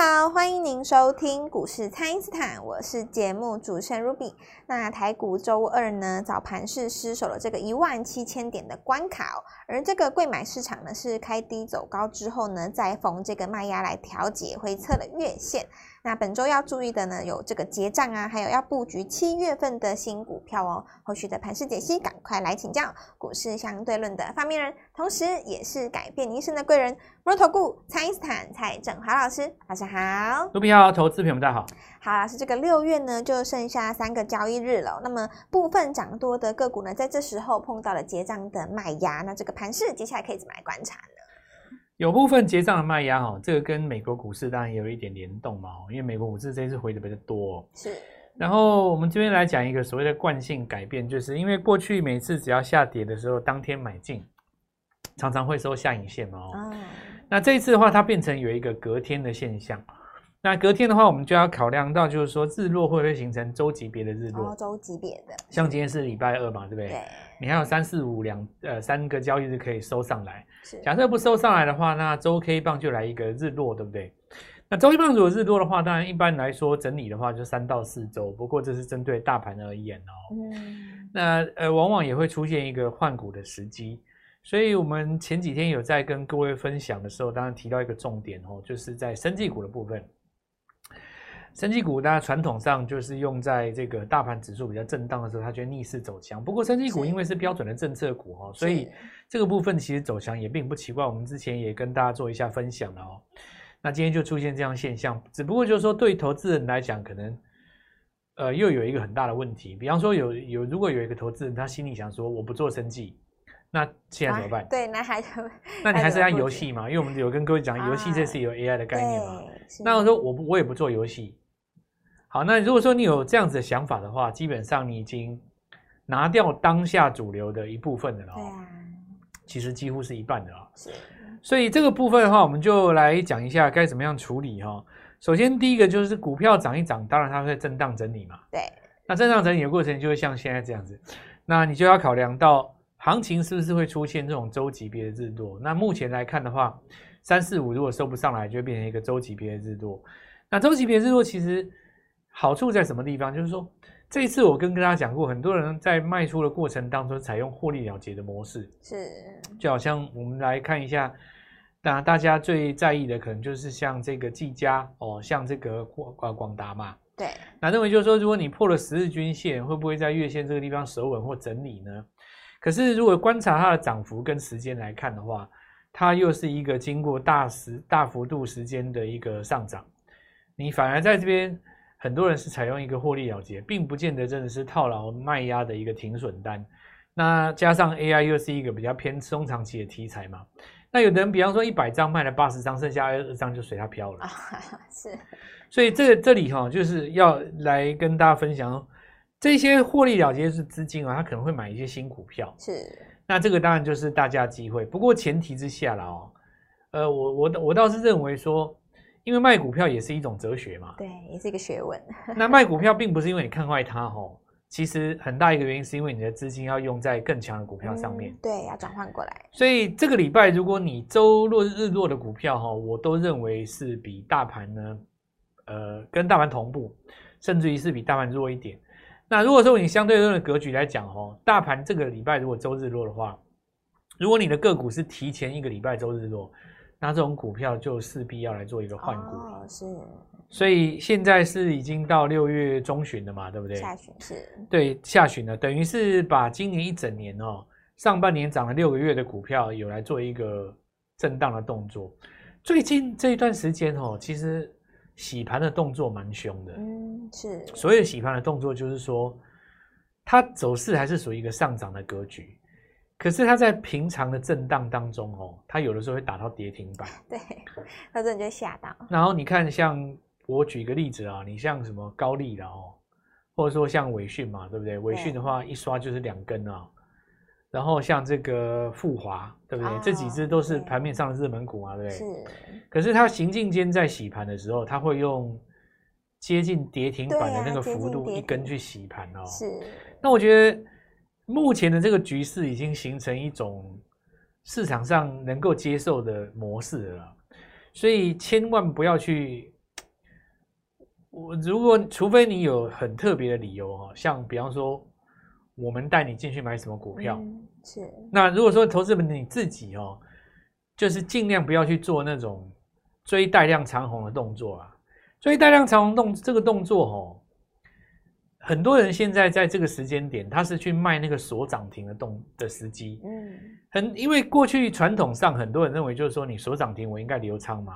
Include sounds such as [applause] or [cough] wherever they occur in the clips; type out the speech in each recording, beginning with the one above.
好，欢迎您收听股市蔡因斯坦，我是节目主持人 Ruby。那台股周二呢，早盘是失守了这个一万七千点的关卡，而这个贵买市场呢是开低走高之后呢，再逢这个卖压来调节，回测的月线。那本周要注意的呢，有这个结账啊，还有要布局七月份的新股票哦。后续的盘势解析，赶快来请教股市相对论的发明人，同时也是改变一生的贵人——摩尔投顾蔡因斯坦蔡振华老师，大家好。卢比好，投资朋友们大家好。好，老师，这个六月呢，就剩下三个交易日了。那么部分涨多的个股呢，在这时候碰到了结账的卖压，那这个盘势接下来可以怎么来观察呢？有部分结账的卖压哈，这个跟美国股市当然也有一点联动嘛，因为美国股市这一次回的比较多。是。然后我们这边来讲一个所谓的惯性改变，就是因为过去每次只要下跌的时候，当天买进，常常会收下影线嘛。哦。那这一次的话，它变成有一个隔天的现象。那隔天的话，我们就要考量到，就是说日落会不会形成周级别的日落？周级别的。像今天是礼拜二嘛，对不对？对。你还有三四五两呃三个交易日可以收上来。是。假设不收上来的话，那周 K 棒就来一个日落，对不对？那周 K 棒如果日落的话，当然一般来说整理的话就三到四周，不过这是针对大盘而言哦。嗯。那呃，往往也会出现一个换股的时机，所以我们前几天有在跟各位分享的时候，当然提到一个重点哦，就是在生技股的部分。生技股，大家传统上就是用在这个大盘指数比较震荡的时候，它就逆势走强。不过，生技股因为是标准的政策股哈，所以这个部分其实走强也并不奇怪。我们之前也跟大家做一下分享了哦。那今天就出现这样现象，只不过就是说，对投资人来讲，可能呃又有一个很大的问题。比方说有，有有如果有一个投资人，他心里想说，我不做生技，那现在怎么办？对，那还那你还是要游戏嘛？因为我们有跟各位讲，游戏这是有 AI 的概念嘛。那我说我不我也不做游戏。好，那如果说你有这样子的想法的话，基本上你已经拿掉当下主流的一部分的了。对啊，其实几乎是一半的了。是，所以这个部分的话，我们就来讲一下该怎么样处理哈。首先，第一个就是股票涨一涨，当然它会震荡整理嘛。对。那震荡整理的过程就会像现在这样子，那你就要考量到行情是不是会出现这种周级别的日落。那目前来看的话，三四五如果收不上来，就会变成一个周级别的日落。那周级别日落其实。好处在什么地方？就是说，这一次我跟跟大家讲过，很多人在卖出的过程当中采用获利了结的模式，是就好像我们来看一下，那大家最在意的可能就是像这个技嘉哦，像这个广广广达嘛，对，那认为就是说，如果你破了十日均线，会不会在月线这个地方守稳或整理呢？可是如果观察它的涨幅跟时间来看的话，它又是一个经过大时大幅度时间的一个上涨，你反而在这边。很多人是采用一个获利了结，并不见得真的是套牢卖压的一个停损单。那加上 AI 又是一个比较偏中长期的题材嘛，那有的人比方说一百张卖了八十张，剩下二十张就随它飘了。[laughs] 是，所以这这里哈就是要来跟大家分享，这些获利了结是资金啊，他可能会买一些新股票。是，那这个当然就是大家机会，不过前提之下了哦。呃，我我我倒是认为说。因为卖股票也是一种哲学嘛，对，也是一个学问。[laughs] 那卖股票并不是因为你看坏它哦，其实很大一个原因是因为你的资金要用在更强的股票上面，嗯、对，要转换过来。所以这个礼拜如果你周落日落的股票哈，我都认为是比大盘呢，呃，跟大盘同步，甚至于是比大盘弱一点。那如果说你相对论的格局来讲哦，大盘这个礼拜如果周日落的话，如果你的个股是提前一个礼拜周日落。那这种股票就势必要来做一个换股。哦，是。所以现在是已经到六月中旬了嘛，对不对？下旬是。对，下旬了，等于是把今年一整年哦，上半年涨了六个月的股票有来做一个震荡的动作。最近这一段时间哦，其实洗盘的动作蛮凶的。嗯，是。所谓的洗盘的动作，就是说它走势还是属于一个上涨的格局。可是它在平常的震荡当中哦，它有的时候会打到跌停板，[laughs] 对，它真的就吓到。然后你看，像我举个例子啊，你像什么高丽的哦，或者说像伟讯嘛，对不对？伟讯的话一刷就是两根啊。然后像这个富华，对不对？哦、这几只都是盘面上的热门股嘛，对不对？是。可是它行进间在洗盘的时候，它会用接近跌停板的那个幅度一根去洗盘哦。是。那我觉得。目前的这个局势已经形成一种市场上能够接受的模式了，所以千万不要去我如果除非你有很特别的理由哈，像比方说我们带你进去买什么股票，嗯、是。那如果说投资人你自己哦，就是尽量不要去做那种追带量长红的动作啊。追带量长红动这个动作哦，很多人现在在这个时间点，他是去卖那个锁涨停的动的时机。嗯，很因为过去传统上很多人认为就是说你锁涨停我应该留仓嘛。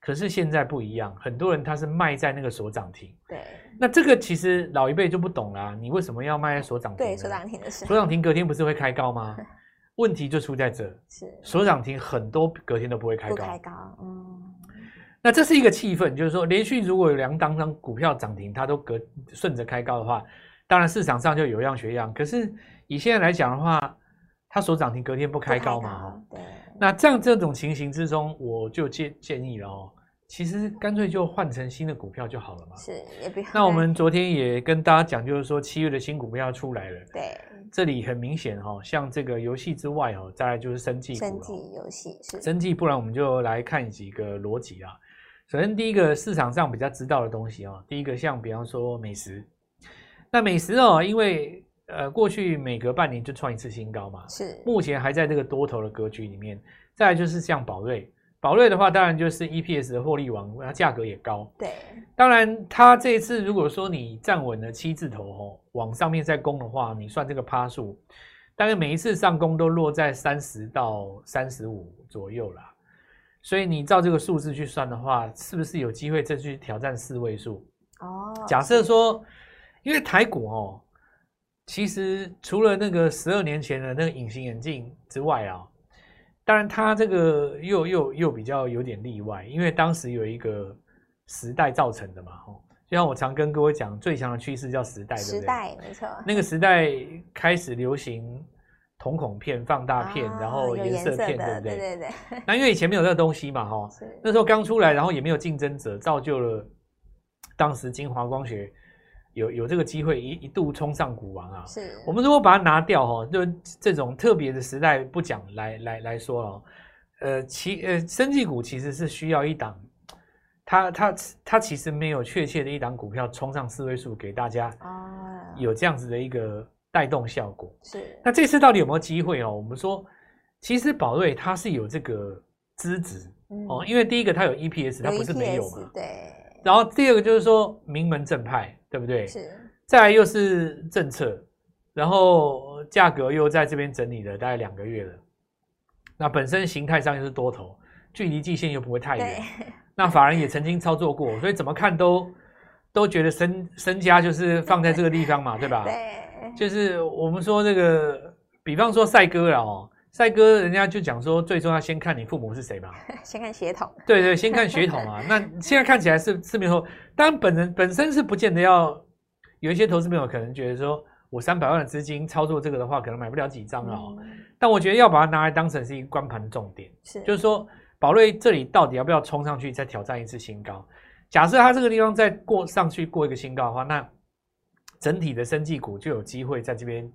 可是现在不一样，很多人他是卖在那个锁涨停。对，那这个其实老一辈就不懂啦、啊。你为什么要卖在锁涨停？对，锁涨停的时候，锁涨停隔天不是会开高吗？[laughs] 问题就出在这，是锁涨停很多隔天都不会开高。不开高，嗯。那这是一个气氛，就是说连续如果有两档张股票涨停，它都隔顺着开高的话，当然市场上就有样学样。可是以现在来讲的话，它所涨停隔天不开高嘛？对。那这样这种情形之中，我就建建议了哦，其实干脆就换成新的股票就好了嘛。是，也不要。那我们昨天也跟大家讲，就是说七月的新股票出来了。对。这里很明显哈，像这个游戏之外哦，再来就是生技股。生技游戏是。生技，不然我们就来看几个逻辑啊。首先，第一个市场上比较知道的东西哦，第一个像比方说美食，那美食哦，因为。呃，过去每隔半年就创一次新高嘛，是目前还在这个多头的格局里面。再来就是像宝瑞，宝瑞的话，当然就是 EPS 的获利王，它价格也高。对，当然它这一次如果说你站稳了七字头哦，往上面再攻的话，你算这个趴数，大概每一次上攻都落在三十到三十五左右啦。所以你照这个数字去算的话，是不是有机会再去挑战四位数？哦，假设说，因为台股哦。其实除了那个十二年前的那个隐形眼镜之外啊，当然它这个又又又比较有点例外，因为当时有一个时代造成的嘛，吼，就像我常跟各位讲，最强的趋势叫时代，对不对？时代没错。那个时代开始流行瞳孔片、放大片，然后颜色片，对不对？对对对。那因为以前没有这个东西嘛，哈，那时候刚出来，然后也没有竞争者，造就了当时金华光学。有有这个机会一一度冲上股王啊！是我们如果把它拿掉哈，就这种特别的时代不讲来来来说哦，呃，其呃，生技股其实是需要一档，它它它其实没有确切的一档股票冲上四位数给大家啊，有这样子的一个带动效果。是那这次到底有没有机会哦？我们说，其实宝瑞它是有这个资质哦，因为第一个它有 EPS，它不是没有嘛，对。然后第二个就是说名门正派。对不对？是，再来又是政策，然后价格又在这边整理了大概两个月了，那本身形态上又是多头，距离季线又不会太远，那法人也曾经操作过，所以怎么看都都觉得身身家就是放在这个地方嘛，[laughs] 对吧？对，就是我们说这个，比方说赛哥了哦。赛哥，人家就讲说，最重要先看你父母是谁嘛，[laughs] 先看血统。对对，先看血统啊。[laughs] 那现在看起来是是没错，当然本人本身是不见得要有一些投资朋友可能觉得说，我三百万的资金操作这个的话，可能买不了几张了、哦。嗯、但我觉得要把它拿来当成是一个观盘的重点，是就是说，宝瑞这里到底要不要冲上去再挑战一次新高？假设它这个地方再过上去过一个新高的话，那整体的生技股就有机会在这边。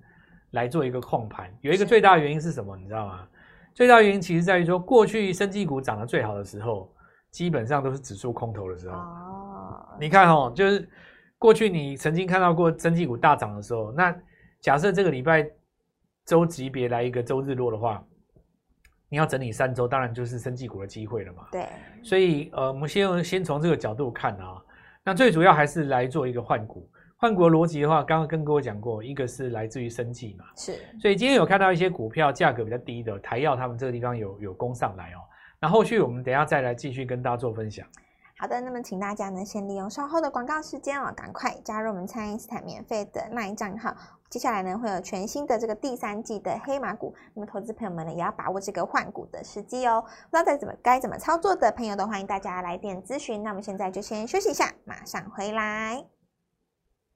来做一个控盘，有一个最大的原因是什么？你知道吗？最大的原因其实在于说，过去生技股涨得最好的时候，基本上都是指数空头的时候。哦，你看哦，就是过去你曾经看到过生技股大涨的时候，那假设这个礼拜周级别来一个周日落的话，你要整理三周，当然就是生技股的机会了嘛。对，所以呃，我们先先从这个角度看啊，那最主要还是来做一个换股。换股逻辑的话，刚刚跟各位讲过，一个是来自于生计嘛，是，所以今天有看到一些股票价格比较低的台药，他们这个地方有有攻上来哦。那后续我们等一下再来继续跟大家做分享。好的，那么请大家呢先利用稍后的广告时间哦，赶快加入我们蔡因斯坦免费的 LINE 账号。接下来呢会有全新的这个第三季的黑马股，那么投资朋友们呢也要把握这个换股的时机哦。不知道该怎么该怎么操作的朋友都欢迎大家来电咨询。那我们现在就先休息一下，马上回来。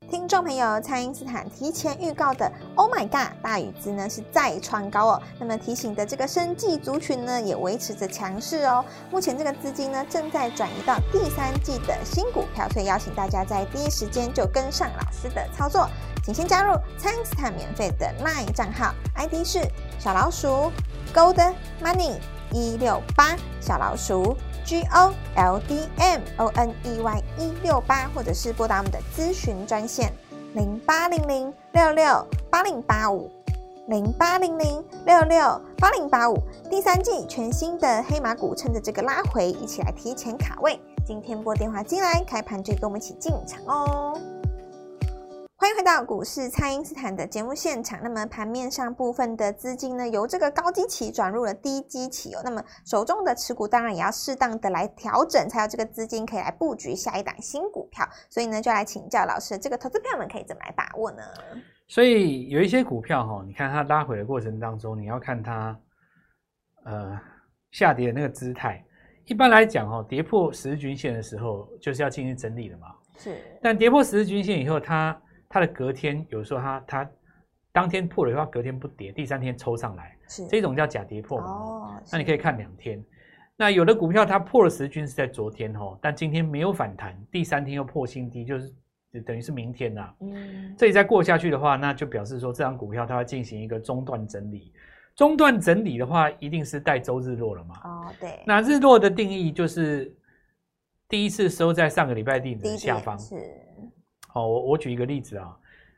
听众朋友，蔡因斯坦提前预告的 “Oh my God” 大宇资呢是再创高哦。那么提醒的这个生计族群呢也维持着强势哦。目前这个资金呢正在转移到第三季的新股票，所以邀请大家在第一时间就跟上老师的操作。请先加入蔡因斯坦免费的 LINE 账号，ID 是小老鼠 Gold Money 一六八小老鼠。G O L D M O N E Y 一六八，或者是拨打我们的咨询专线零八零零六六八零八五零八零零六六八零八五。第三季全新的黑马股，趁着这个拉回，一起来提前卡位。今天拨电话进来，开盘就跟我们一起进场哦。欢迎回到股市，蔡因斯坦的节目现场。那么盘面上部分的资金呢，由这个高基期转入了低基期哦。那么手中的持股当然也要适当的来调整，才有这个资金可以来布局下一档新股票。所以呢，就来请教老师，这个投资票们可以怎么来把握呢？所以有一些股票哈，你看它拉回的过程当中，你要看它呃下跌的那个姿态。一般来讲哈，跌破十日均线的时候，就是要进行整理了嘛。是。但跌破十日均线以后，它它的隔天，有时候它它当天破了以后，隔天不跌，第三天抽上来，是这种叫假跌破哦。那你可以看两天。那有的股票它破了十均是在昨天哦，但今天没有反弹，第三天又破新低，就是等于是明天呐。嗯。这里再过下去的话，那就表示说这张股票它要进行一个中断整理。中断整理的话，一定是带周日落了嘛？哦，对。那日落的定义就是第一次收在上个礼拜低点的下方。是。好，我我举一个例子啊，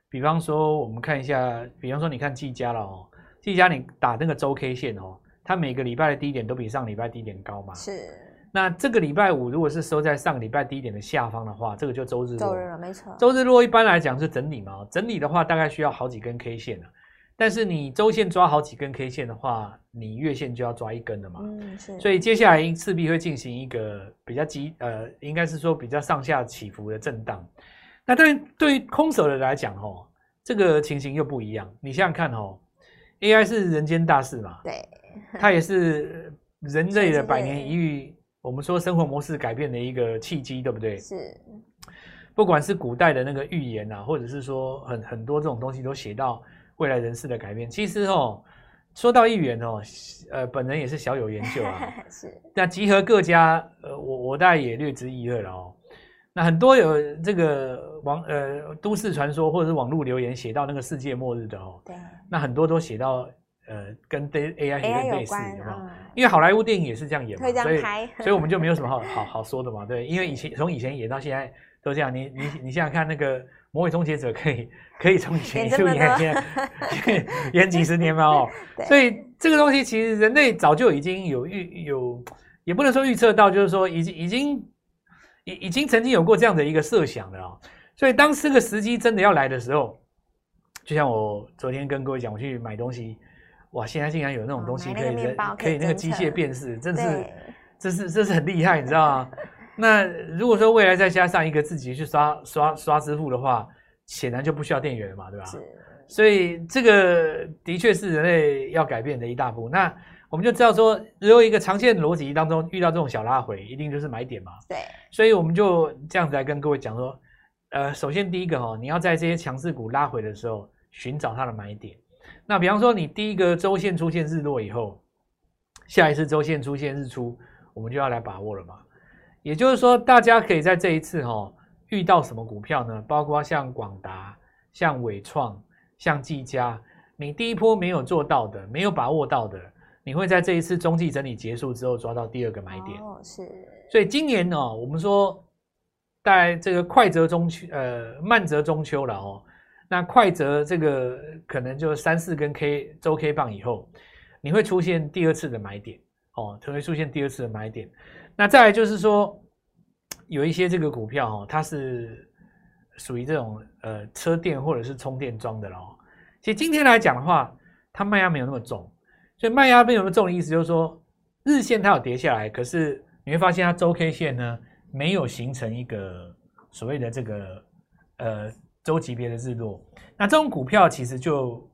比方说我们看一下，比方说你看技嘉了哦，技嘉你打那个周 K 线哦，它每个礼拜的低点都比上礼拜低点高嘛。是。那这个礼拜五如果是收在上个礼拜低点的下方的话，这个就周日落。周日了，没错。周日落一般来讲是整理嘛，整理的话大概需要好几根 K 线，但是你周线抓好几根 K 线的话，你月线就要抓一根了嘛。嗯，是。所以接下来势必会进行一个比较急，呃，应该是说比较上下起伏的震荡。那对对于空手的来讲，哦，这个情形又不一样。你想想看，哦，AI 是人间大事嘛，对，它也是人类的百年一 [laughs] 遇，我们说生活模式改变的一个契机，对不对？是。不管是古代的那个预言啊，或者是说很很多这种东西都写到未来人事的改变。其实哦，说到预言哦，呃，本人也是小有研究啊。[laughs] 是。那集合各家，呃，我我大概也略知一二了哦。那很多有这个网呃都市传说或者是网络留言写到那个世界末日的哦，对，那很多都写到呃跟 AI AI 有类似，有没有？因为好莱坞电影也是这样演嘛，所以所以我们就没有什么好 [laughs] 好好说的嘛，对，因为以前从以前演到现在都这样，你你你想想看那个《魔鬼终结者》可以可以从以前就演现在 [laughs] 演几十年嘛哦，[laughs] 所以这个东西其实人类早就已经有预有，也不能说预测到，就是说已经已经。已已经曾经有过这样的一个设想了啊，所以当这个时机真的要来的时候，就像我昨天跟各位讲，我去买东西，哇，现在竟然有那种东西可以人可以那个机械辨识，真是这是这是很厉害，你知道吗？[laughs] 那如果说未来再加上一个自己去刷刷刷支付的话，显然就不需要店员了嘛，对吧？所以这个的确是人类要改变的一大步。那我们就知道说，如果一个长线逻辑当中遇到这种小拉回，一定就是买点嘛。对，所以我们就这样子来跟各位讲说，呃，首先第一个哈，你要在这些强势股拉回的时候寻找它的买点。那比方说，你第一个周线出现日落以后，下一次周线出现日出，我们就要来把握了嘛。也就是说，大家可以在这一次哈遇到什么股票呢？包括像广达、像纬创、像技嘉，你第一波没有做到的，没有把握到的。你会在这一次中继整理结束之后抓到第二个买点哦，是。所以今年呢、哦，我们说在这个快则中秋，呃，慢则中秋了哦。那快则这个可能就三四根 K 周 K 棒以后，你会出现第二次的买点哦，才会出现第二次的买点。那再来就是说，有一些这个股票哦，它是属于这种呃车电或者是充电桩的了哦。其实今天来讲的话，它卖压没有那么重。所以卖压没有那么重的意思，就是说日线它有跌下来，可是你会发现它周 K 线呢没有形成一个所谓的这个呃周级别的日落。那这种股票其实就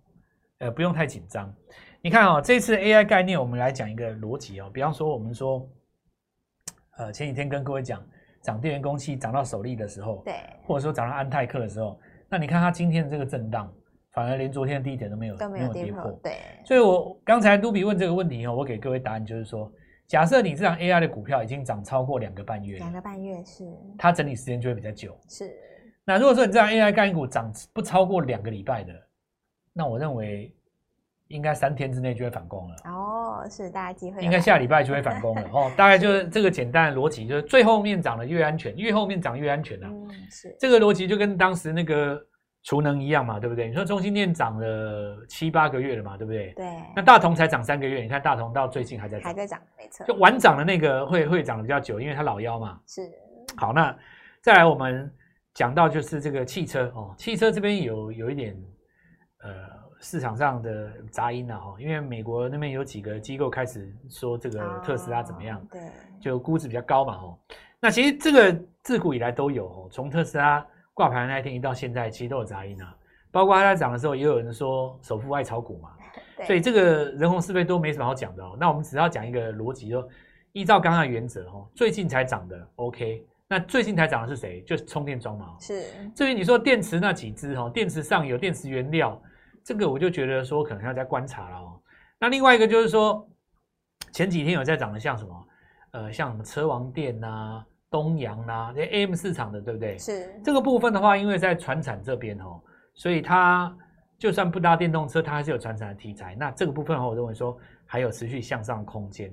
呃不用太紧张。你看哦，这次 AI 概念我们来讲一个逻辑哦，比方说我们说呃前几天跟各位讲涨电源供气涨到首例的时候，对，或者说涨到安泰克的时候，那你看它今天的这个震荡。反而连昨天的低点都没有，都没有跌破。对，所以我刚才卢比问这个问题哦，我给各位答案就是说，假设你这张 AI 的股票已经涨超过两个半月，两个半月是，它整理时间就会比较久。是，那如果说你这张 AI 概念股涨不超过两个礼拜的，那我认为应该三天之内就会反攻了。哦，是大家机会应该下礼拜就会反攻了 [laughs] 哦。大概就是这个简单的逻辑，就是最后面涨得越安全，越后面涨越安全啊。嗯，是这个逻辑就跟当时那个储能一样嘛，对不对？你说中心店涨了七八个月了嘛，对不对？对。那大同才涨三个月，你看大同到最近还在涨，还在涨，没错。就晚涨的那个会会涨得比较久，因为它老幺嘛。是。好，那再来我们讲到就是这个汽车哦，汽车这边有有一点呃。市场上的杂音了哈，因为美国那边有几个机构开始说这个特斯拉怎么样，对，就估值比较高嘛哦。那其实这个自古以来都有哦，从特斯拉挂牌那一天一到现在，其实都有杂音啊。包括它在涨的时候，也有人说首富爱炒股嘛，所以这个人红是非多没什么好讲的哦。那我们只要讲一个逻辑，就依照刚刚的原则哦，最近才涨的 OK，那最近才涨的是谁？就是充电桩嘛。是。至于你说电池那几只哦，电池上有电池原料。这个我就觉得说可能要再观察了哦。那另外一个就是说，前几天有在涨的，像什么，呃，像什么车王电呐、东阳啦，这 AM 市场的，对不对？是这个部分的话，因为在船产这边哦，所以它就算不搭电动车，它还是有船产的题材。那这个部分我认为说还有持续向上的空间。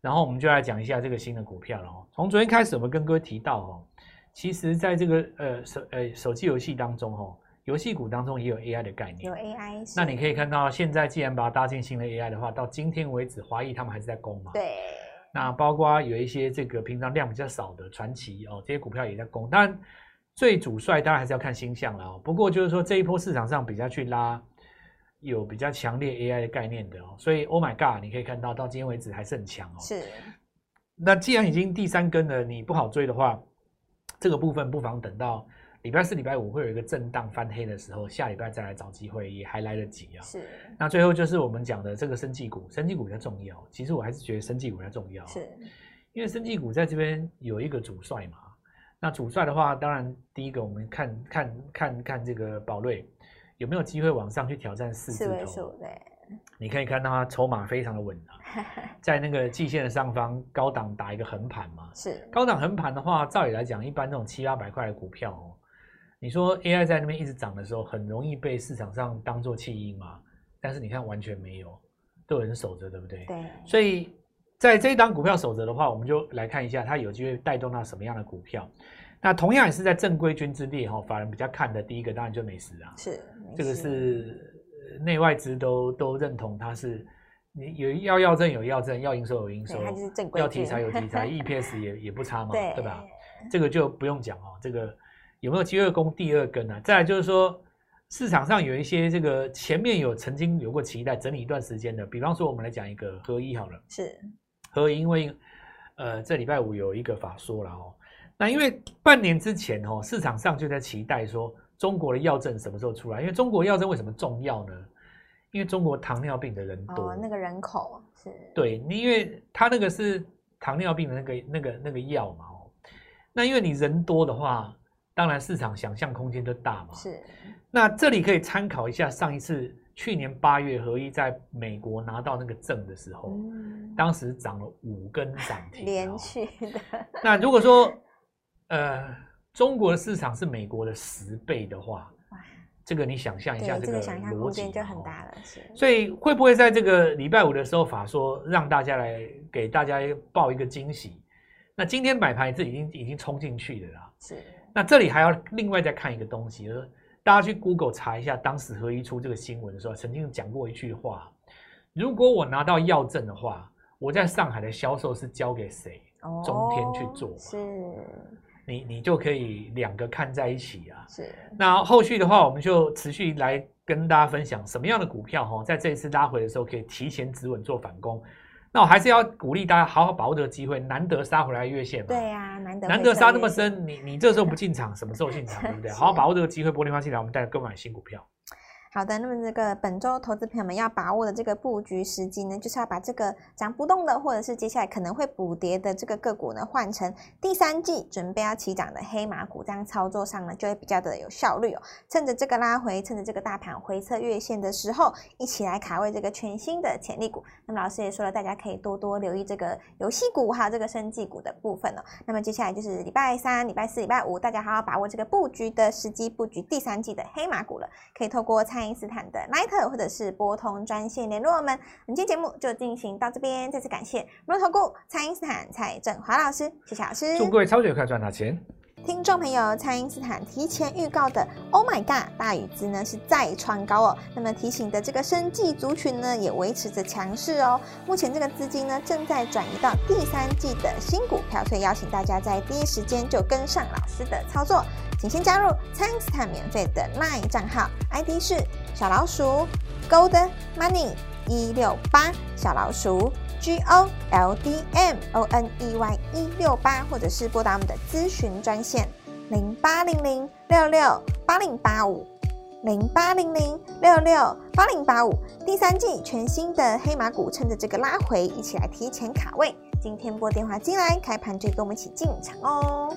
然后我们就来讲一下这个新的股票了哦。从昨天开始，我们跟各位提到哦，其实在这个呃手呃手机游戏当中哦。游戏股当中也有 AI 的概念，有 AI。那你可以看到，现在既然把它搭进新的 AI 的话，到今天为止，华裔他们还是在攻嘛？对。那包括有一些这个平常量比较少的传奇哦，这些股票也在攻。当然，最主帅当然还是要看星象了哦。不过就是说，这一波市场上比较去拉有比较强烈 AI 的概念的哦，所以 Oh my God，你可以看到到今天为止还是很强哦。是。那既然已经第三根了，你不好追的话，这个部分不妨等到。礼拜四、礼拜五会有一个震荡翻黑的时候，下礼拜再来找机会也还来得及啊。是。那最后就是我们讲的这个生技股，生技股比较重要。其实我还是觉得生技股比较重要。是。因为生技股在这边有一个主帅嘛。那主帅的话，当然第一个我们看看看看这个宝瑞有没有机会往上去挑战四字头。四位数，对。你可以看到它筹码非常的稳啊，[laughs] 在那个季线的上方高档打一个横盘嘛。是。高档横盘的话，照理来讲，一般这种七八百块的股票哦。你说 AI 在那边一直涨的时候，很容易被市场上当做弃婴嘛？但是你看完全没有，都有人守着，对不对？对。所以在这一档股票守着的话，我们就来看一下它有机会带动到什么样的股票。那同样也是在正规军之列哈，法人比较看的第一个当然就美食啊。是。这个是内外资都都认同它是，你有要要证有要证，要营收有营收，要题材有题材，[laughs] EPS 也也不差嘛，对，对吧？这个就不用讲哦，这个。有没有机会攻第二根呢？再来就是说，市场上有一些这个前面有曾经有过期待整理一段时间的，比方说我们来讲一个合一好了，是合一，因为呃这礼拜五有一个法说了哦，那因为半年之前哦，市场上就在期待说中国的药证什么时候出来？因为中国药证为什么重要呢？因为中国糖尿病的人多，哦、那个人口是对，你因为他那个是糖尿病的那个那个那个药嘛哦，那因为你人多的话。当然，市场想象空间就大嘛。是。那这里可以参考一下上一次去年八月合一在美国拿到那个证的时候，嗯、当时涨了五根涨停，连续的。[laughs] 那如果说，呃，中国的市场是美国的十倍的话，哇，这个你想象一下，这个想象空间就很大了。是。所以会不会在这个礼拜五的时候法说让大家来给大家报一个惊喜？那今天买盘是已经已经冲进去的啦。是。那这里还要另外再看一个东西，就是大家去 Google 查一下，当时合一出这个新闻的时候，曾经讲过一句话：如果我拿到药证的话，我在上海的销售是交给谁？中天去做。是，你你就可以两个看在一起啊。是。那后续的话，我们就持续来跟大家分享什么样的股票哈，在这一次拉回的时候，可以提前止稳做反攻。那我还是要鼓励大家好好把握这个机会，难得杀回来的月线嘛。对呀、啊，难得难得杀那么深，你你这时候不进场，什么时候进场，对不对？[laughs] 好好把握这个机会，玻璃花进来，我们带来购买新股票。好的，那么这个本周投资朋友们要把握的这个布局时机呢，就是要把这个涨不动的，或者是接下来可能会补跌的这个个股呢，换成第三季准备要起涨的黑马股，这样操作上呢就会比较的有效率哦。趁着这个拉回，趁着这个大盘回测月线的时候，一起来卡位这个全新的潜力股。那么老师也说了，大家可以多多留意这个游戏股还有这个生技股的部分哦。那么接下来就是礼拜三、礼拜四、礼拜五，大家好好把握这个布局的时机，布局第三季的黑马股了。可以透过参蔡因斯坦的 Line 或者是拨通专线联络我们。本期节目就进行到这边，再次感谢摩尔投顾蔡因斯坦蔡振华老师，谢谢老师。祝各位操作快赚大钱！听众朋友，蔡因斯坦提前预告的 “Oh my God” 大宇资呢是再创高哦。那么提醒的这个生技族群呢也维持着强势哦。目前这个资金呢正在转移到第三季的新股票，所以邀请大家在第一时间就跟上老师的操作。请先加入蔡因斯坦免费的 LINE 账号，ID 是小老鼠 Gold Money 一六八小老鼠。G O L D M O N E Y 一六八，或者是拨打我们的咨询专线零八零零六六八零八五零八零零六六八零八五。第三季全新的黑马股，趁着这个拉回，一起来提前卡位。今天拨电话进来，开盘就跟我们一起进场哦。